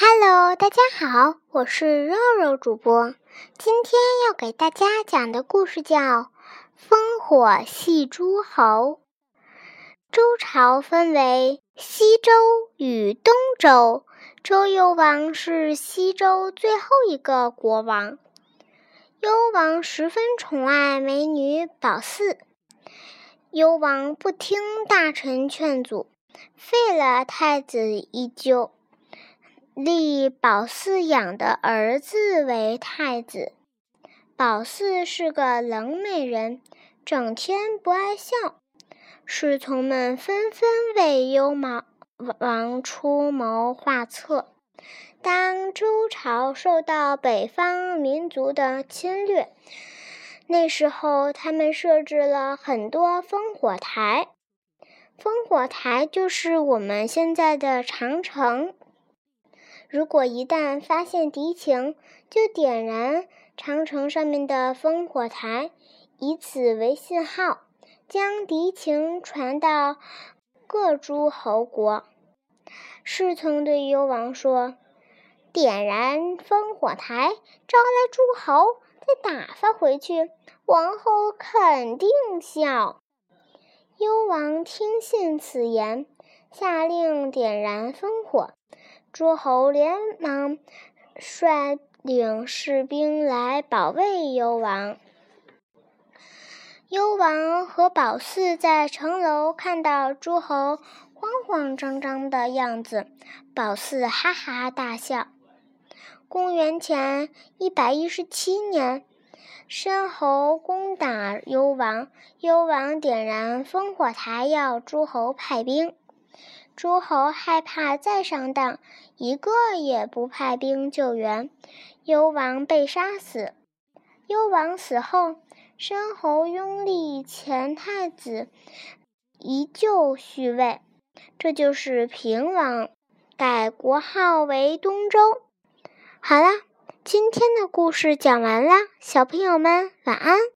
Hello，大家好，我是肉肉主播。今天要给大家讲的故事叫《烽火戏诸侯》。周朝分为西周与东周，周幽王是西周最后一个国王。幽王十分宠爱美女褒姒，幽王不听大臣劝阻，废了太子依旧。立褒姒养的儿子为太子。褒姒是个冷美人，整天不爱笑。侍从们纷纷为幽王出谋划策。当周朝受到北方民族的侵略，那时候他们设置了很多烽火台。烽火台就是我们现在的长城。如果一旦发现敌情，就点燃长城上面的烽火台，以此为信号，将敌情传到各诸侯国。侍从对幽王说：“点燃烽火台，招来诸侯，再打发回去，王后肯定笑。”幽王听信此言，下令点燃烽火。诸侯连忙率领士兵来保卫幽王。幽王和褒姒在城楼看到诸侯慌慌张张的样子，褒姒哈哈大笑。公元前一百一十七年，申侯攻打幽王，幽王点燃烽火台，要诸侯派兵。诸侯害怕再上当，一个也不派兵救援，幽王被杀死。幽王死后，申侯拥立前太子宜臼续位，这就是平王，改国号为东周。好啦，今天的故事讲完啦，小朋友们晚安。